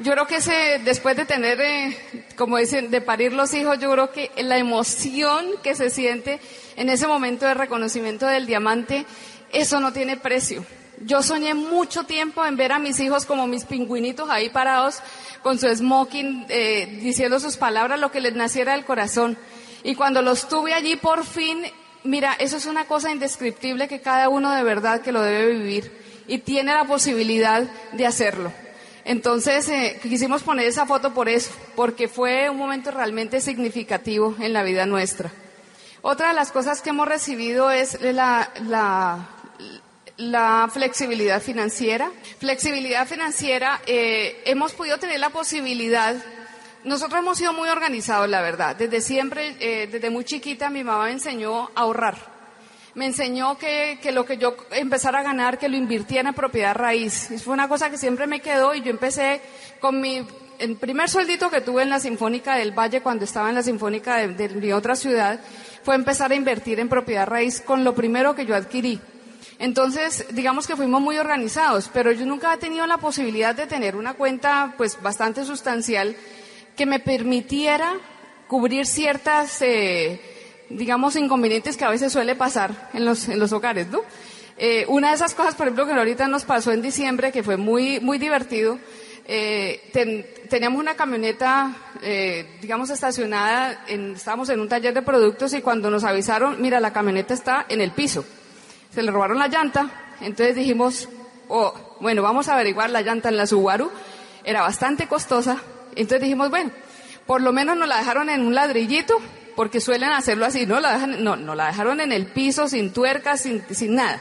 yo creo que ese, después de tener, eh, como dicen, de parir los hijos, yo creo que la emoción que se siente en ese momento de reconocimiento del diamante, eso no tiene precio. Yo soñé mucho tiempo en ver a mis hijos como mis pingüinitos ahí parados con su smoking, eh, diciendo sus palabras, lo que les naciera del corazón. Y cuando los tuve allí por fin, mira, eso es una cosa indescriptible que cada uno de verdad que lo debe vivir y tiene la posibilidad de hacerlo. Entonces, eh, quisimos poner esa foto por eso, porque fue un momento realmente significativo en la vida nuestra. Otra de las cosas que hemos recibido es la, la, flexibilidad financiera. Flexibilidad financiera, eh, hemos podido tener la posibilidad nosotros hemos sido muy organizados, la verdad. Desde siempre, eh, desde muy chiquita, mi mamá me enseñó a ahorrar me enseñó que, que, lo que yo empezara a ganar, que lo invirtiera en propiedad raíz. Y fue una cosa que siempre me quedó y yo empecé con mi el primer sueldito que tuve en la Sinfónica del Valle cuando estaba en la Sinfónica de, mi otra ciudad fue empezar a invertir en propiedad raíz con lo primero que yo adquirí. Entonces, digamos que fuimos muy organizados, pero yo nunca he tenido la posibilidad de tener una cuenta pues bastante sustancial que me permitiera cubrir ciertas eh, digamos, inconvenientes que a veces suele pasar en los, en los hogares, ¿no? Eh, una de esas cosas, por ejemplo, que ahorita nos pasó en diciembre, que fue muy, muy divertido, eh, teníamos una camioneta, eh, digamos, estacionada, en, estábamos en un taller de productos y cuando nos avisaron, mira, la camioneta está en el piso, se le robaron la llanta, entonces dijimos, oh, bueno, vamos a averiguar la llanta en la Subaru, era bastante costosa, entonces dijimos, bueno, por lo menos nos la dejaron en un ladrillito porque suelen hacerlo así, no la, dejan, no, no la dejaron en el piso, sin tuercas, sin, sin nada.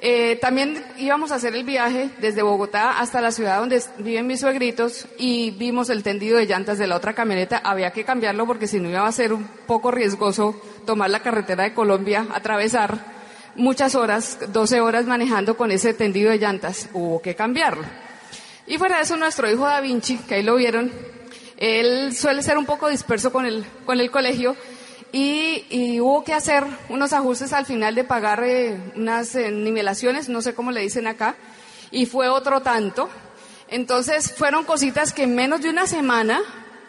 Eh, también íbamos a hacer el viaje desde Bogotá hasta la ciudad donde viven mis suegritos y vimos el tendido de llantas de la otra camioneta. Había que cambiarlo porque si no iba a ser un poco riesgoso tomar la carretera de Colombia, atravesar muchas horas, 12 horas manejando con ese tendido de llantas. Hubo que cambiarlo. Y fuera de eso, nuestro hijo Da Vinci, que ahí lo vieron, él suele ser un poco disperso con el, con el colegio y, hubo que hacer unos ajustes al final de pagar eh, unas eh, nivelaciones, no sé cómo le dicen acá, y fue otro tanto. Entonces fueron cositas que en menos de una semana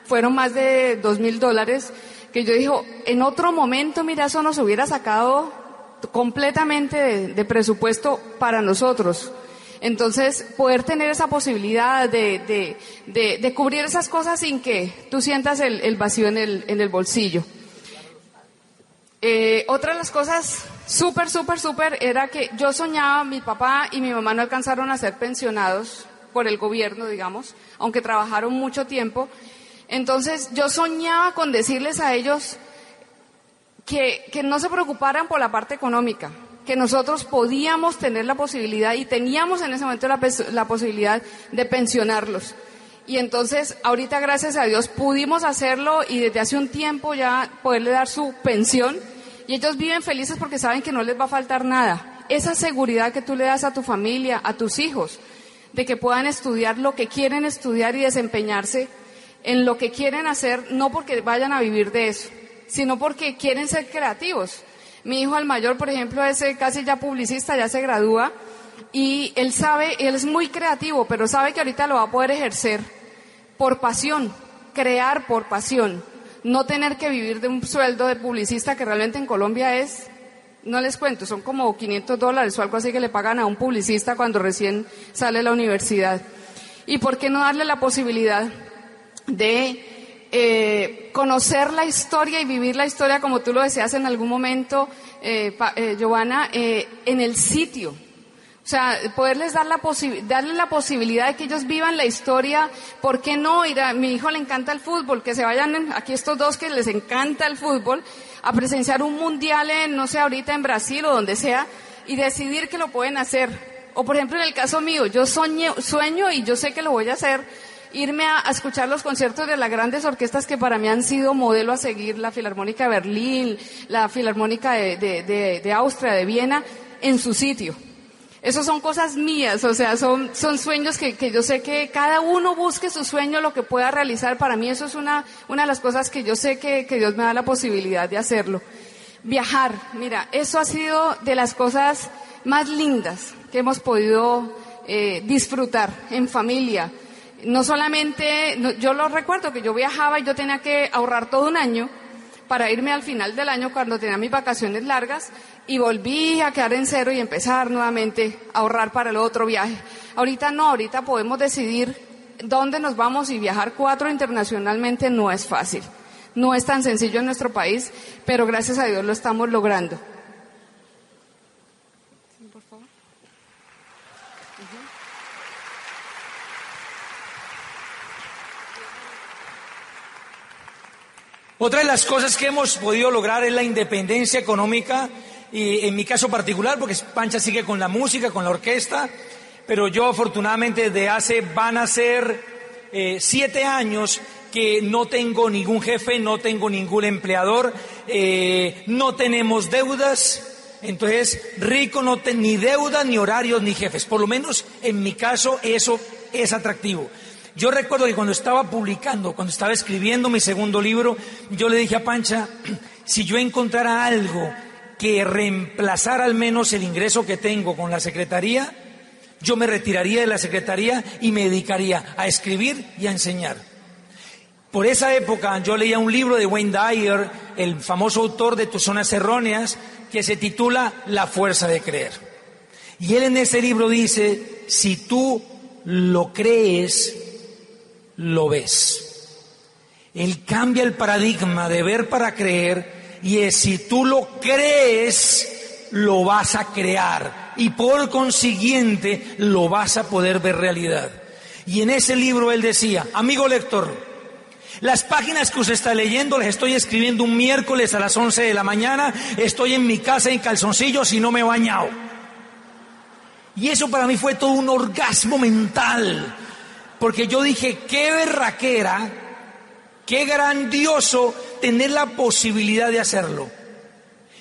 fueron más de dos mil dólares, que yo dijo, en otro momento, mira, eso nos hubiera sacado completamente de, presupuesto para nosotros. Entonces, poder tener esa posibilidad de, de, cubrir esas cosas sin que tú sientas el, vacío en el, en el bolsillo. Eh, otra de las cosas súper, súper, súper era que yo soñaba, mi papá y mi mamá no alcanzaron a ser pensionados por el gobierno, digamos, aunque trabajaron mucho tiempo. Entonces yo soñaba con decirles a ellos que, que no se preocuparan por la parte económica, que nosotros podíamos tener la posibilidad y teníamos en ese momento la, la posibilidad de pensionarlos. Y entonces, ahorita, gracias a Dios, pudimos hacerlo y desde hace un tiempo ya poderle dar su pensión. Y ellos viven felices porque saben que no les va a faltar nada. Esa seguridad que tú le das a tu familia, a tus hijos, de que puedan estudiar lo que quieren estudiar y desempeñarse en lo que quieren hacer, no porque vayan a vivir de eso, sino porque quieren ser creativos. Mi hijo al mayor, por ejemplo, es eh, casi ya publicista, ya se gradúa y él sabe, él es muy creativo, pero sabe que ahorita lo va a poder ejercer por pasión, crear por pasión, no tener que vivir de un sueldo de publicista que realmente en Colombia es, no les cuento, son como 500 dólares o algo así que le pagan a un publicista cuando recién sale de la universidad. ¿Y por qué no darle la posibilidad de eh, conocer la historia y vivir la historia como tú lo deseas en algún momento, eh, eh, Giovanna, en el sitio? O sea, poderles dar la darle la posibilidad de que ellos vivan la historia. ¿Por qué no? Ir a, mi hijo le encanta el fútbol, que se vayan aquí estos dos que les encanta el fútbol a presenciar un mundial en, no sé, ahorita en Brasil o donde sea y decidir que lo pueden hacer. O por ejemplo en el caso mío, yo sueño y yo sé que lo voy a hacer, irme a, escuchar los conciertos de las grandes orquestas que para mí han sido modelo a seguir, la Filarmónica de Berlín, la Filarmónica de, Austria, de Viena, en su sitio esas son cosas mías, o sea, son, son sueños que, que, yo sé que cada uno busque su sueño, lo que pueda realizar. Para mí eso es una, una de las cosas que yo sé que, que Dios me da la posibilidad de hacerlo. Viajar, mira, eso ha sido de las cosas más lindas que hemos podido eh, disfrutar en familia. No solamente, yo lo recuerdo que yo viajaba y yo tenía que ahorrar todo un año para irme al final del año cuando tenía mis vacaciones largas y volví a quedar en cero y empezar nuevamente a ahorrar para el otro viaje. Ahorita no, ahorita podemos decidir dónde nos vamos y viajar cuatro internacionalmente no es fácil. No es tan sencillo en nuestro país, pero gracias a Dios lo estamos logrando. Otra de las cosas que hemos podido lograr es la independencia económica y en mi caso particular, porque Pancha sigue con la música, con la orquesta, pero yo afortunadamente desde hace, van a ser eh, siete años que no tengo ningún jefe, no tengo ningún empleador, eh, no tenemos deudas, entonces rico no tiene ni deudas, ni horarios, ni jefes, por lo menos en mi caso eso es atractivo. Yo recuerdo que cuando estaba publicando, cuando estaba escribiendo mi segundo libro, yo le dije a Pancha, *clears throat* si yo encontrara algo que reemplazara al menos el ingreso que tengo con la Secretaría, yo me retiraría de la Secretaría y me dedicaría a escribir y a enseñar. Por esa época yo leía un libro de Wayne Dyer, el famoso autor de Tus Zonas Erróneas, que se titula La Fuerza de Creer. Y él en ese libro dice, si tú lo crees, lo ves. Él cambia el paradigma de ver para creer y es si tú lo crees, lo vas a crear y por consiguiente lo vas a poder ver realidad. Y en ese libro él decía, amigo lector, las páginas que usted está leyendo las estoy escribiendo un miércoles a las 11 de la mañana, estoy en mi casa en calzoncillos y no me he bañado. Y eso para mí fue todo un orgasmo mental porque yo dije, qué berraquera, qué grandioso tener la posibilidad de hacerlo.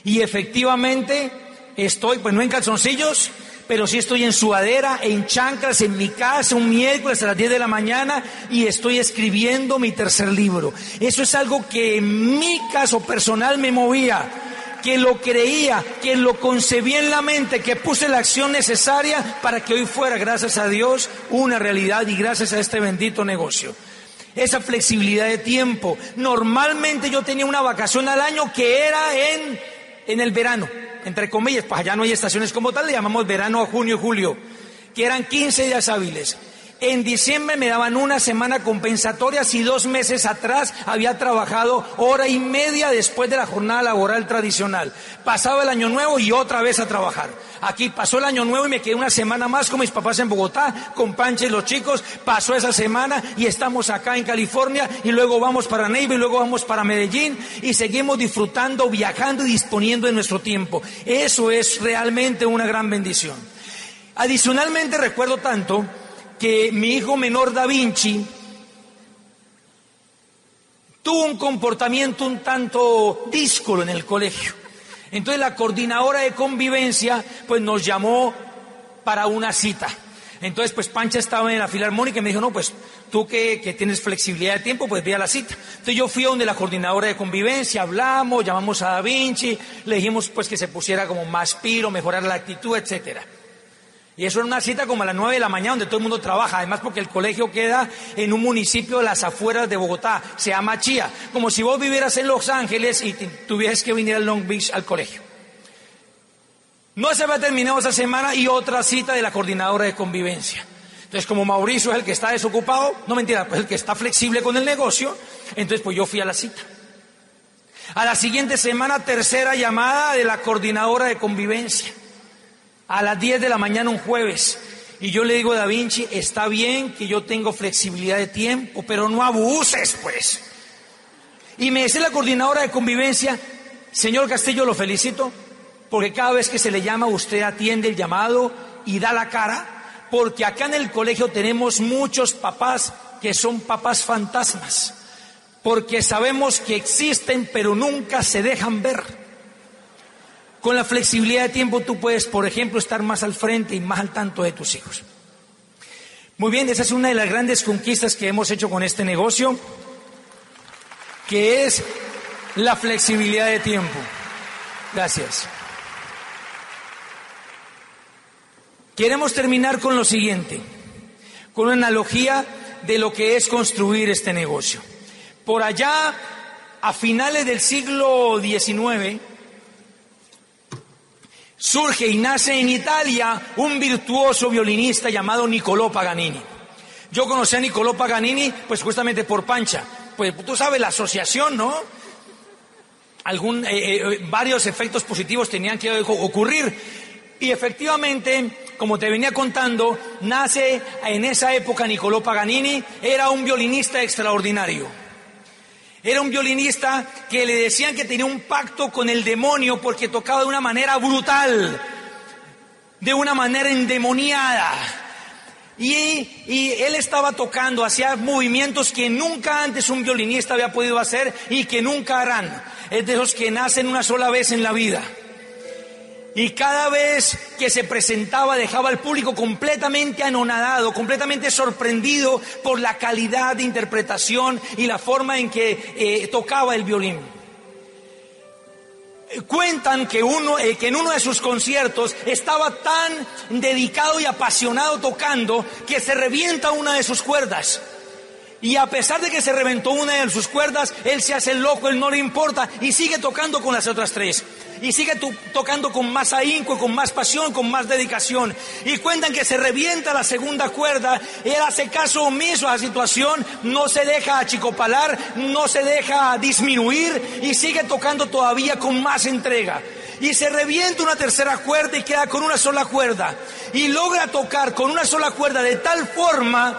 Y efectivamente estoy, pues no en calzoncillos, pero sí estoy en sudadera, en chanclas, en mi casa, un miércoles a las 10 de la mañana y estoy escribiendo mi tercer libro. Eso es algo que en mi caso personal me movía, que lo creía, que lo concebí en la mente, que puse la acción necesaria para que hoy fuera, gracias a Dios, una realidad y gracias a este bendito negocio esa flexibilidad de tiempo. Normalmente yo tenía una vacación al año que era en, en el verano, entre comillas, pues allá no hay estaciones como tal, le llamamos verano a junio y julio, que eran 15 días hábiles. En diciembre me daban una semana compensatoria si dos meses atrás había trabajado hora y media después de la jornada laboral tradicional. Pasaba el año nuevo y otra vez a trabajar. Aquí pasó el año nuevo y me quedé una semana más con mis papás en Bogotá, con Pancha y los chicos. Pasó esa semana y estamos acá en California y luego vamos para Neiva y luego vamos para Medellín y seguimos disfrutando, viajando y disponiendo de nuestro tiempo. Eso es realmente una gran bendición. Adicionalmente recuerdo tanto que mi hijo menor Da Vinci tuvo un comportamiento un tanto díscolo en el colegio. Entonces la coordinadora de convivencia pues nos llamó para una cita. Entonces pues Pancha estaba en la filarmónica y me dijo, no, pues tú que, tienes flexibilidad de tiempo, pues ve a la cita. Entonces yo fui a donde la coordinadora de convivencia, hablamos, llamamos a Da Vinci, le dijimos pues que se pusiera como más piro, mejorar la actitud, etcétera. Y eso era una cita como a las 9 de la mañana donde todo el mundo trabaja, además porque el colegio queda en un municipio de las afueras de Bogotá, se llama Chía, como si vos vivieras en Los Ángeles y tuvieras que venir a Long Beach al colegio. No se había terminado esa semana y otra cita de la coordinadora de convivencia. Entonces, como Mauricio es el que está desocupado, no mentira, pues el que está flexible con el negocio, entonces pues yo fui a la cita. A la siguiente semana, tercera llamada de la coordinadora de convivencia a las 10 de la mañana un jueves. Y yo le digo a Da Vinci, está bien que yo tengo flexibilidad de tiempo, pero no abuses, pues. Y me dice la coordinadora de convivencia, señor Castillo, lo felicito, porque cada vez que se le llama usted atiende el llamado y da la cara, porque acá en el colegio tenemos muchos papás que son papás fantasmas, porque sabemos que existen, pero nunca se dejan ver. Con la flexibilidad de tiempo tú puedes, por ejemplo, estar más al frente y más al tanto de tus hijos. Muy bien, esa es una de las grandes conquistas que hemos hecho con este negocio, que es la flexibilidad de tiempo. Gracias. Queremos terminar con lo siguiente, con una analogía de lo que es construir este negocio. Por allá, a finales del siglo XIX, surge y nace en Italia un virtuoso violinista llamado Niccolò Paganini. Yo conocí a Niccolò Paganini pues justamente por Pancha. Pues tú sabes la asociación, ¿no? Algún, eh, eh, varios efectos positivos tenían que ocurrir. Y efectivamente, como te venía contando, nace en esa época Niccolò Paganini, era un violinista extraordinario. Era un violinista que le decían que tenía un pacto con el demonio porque tocaba de una manera brutal, de una manera endemoniada. Y, y, él estaba tocando, hacía movimientos que nunca antes un violinista había podido hacer y que nunca harán. Es de los que nacen una sola vez en la vida. Y cada vez que se presentaba dejaba al público completamente anonadado, completamente sorprendido por la calidad de interpretación y la forma en que eh, tocaba el violín. Cuentan que, uno, eh, que en uno de sus conciertos estaba tan dedicado y apasionado tocando que se revienta una de sus cuerdas. Y a pesar de que se reventó una de sus cuerdas, él se hace loco, él no le importa y sigue tocando con las otras tres y sigue tocando con más ahínco, con más pasión, con más dedicación. Y cuentan que se revienta la segunda cuerda, él hace caso omiso a la situación, no se deja achicopalar, no se deja disminuir y sigue tocando todavía con más entrega. Y se revienta una tercera cuerda y queda con una sola cuerda. Y logra tocar con una sola cuerda de tal forma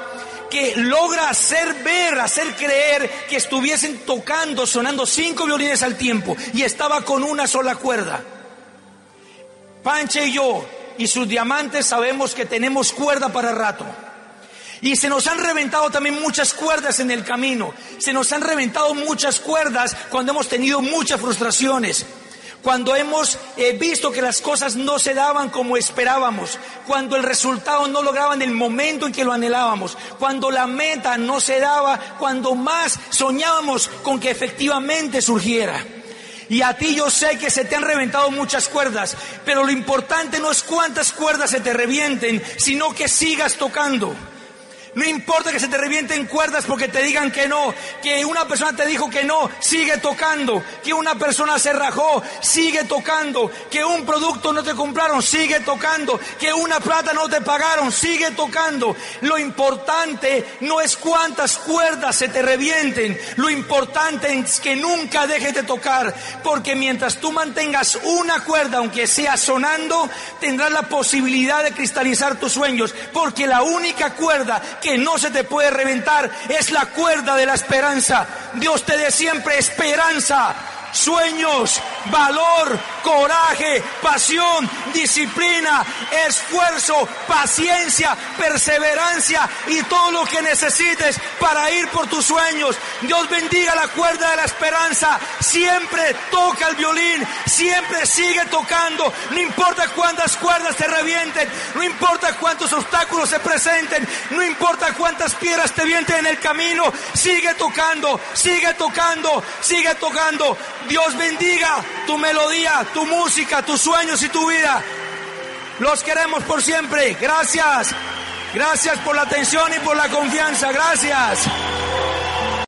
que logra hacer ver, hacer creer que estuviesen tocando, sonando cinco violines al tiempo y estaba con una sola cuerda. Panche y yo y sus diamantes sabemos que tenemos cuerda para rato. Y se nos han reventado también muchas cuerdas en el camino. Se nos han reventado muchas cuerdas cuando hemos tenido muchas frustraciones cuando hemos eh, visto que las cosas no se daban como esperábamos, cuando el resultado no lograba en el momento en que lo anhelábamos, cuando la meta no se daba, cuando más soñábamos con que efectivamente surgiera. Y a ti yo sé que se te han reventado muchas cuerdas, pero lo importante no es cuántas cuerdas se te revienten, sino que sigas tocando. No importa que se te revienten cuerdas porque te digan que no, que una persona te dijo que no, sigue tocando, que una persona se rajó, sigue tocando, que un producto no te compraron, sigue tocando, que una plata no te pagaron, sigue tocando. Lo importante no es cuántas cuerdas se te revienten, lo importante es que nunca dejes de tocar, porque mientras tú mantengas una cuerda, aunque sea sonando, tendrás la posibilidad de cristalizar tus sueños, porque la única cuerda que no se te puede reventar es la cuerda de la esperanza. Dios te dé siempre esperanza sueños, valor, coraje, pasión, disciplina, esfuerzo, paciencia, perseverancia y todo lo que necesites para ir por tus sueños. Dios bendiga la cuerda de la esperanza. Siempre toca el violín, siempre sigue tocando. No importa cuántas cuerdas te revienten, no importa cuántos obstáculos se presenten, no importa cuántas piedras te vienten en el camino. Sigue tocando, sigue tocando, sigue tocando. Dios bendiga tu melodía, tu música, tus sueños y tu vida. Los queremos por siempre. Gracias. Gracias por la atención y por la confianza. Gracias.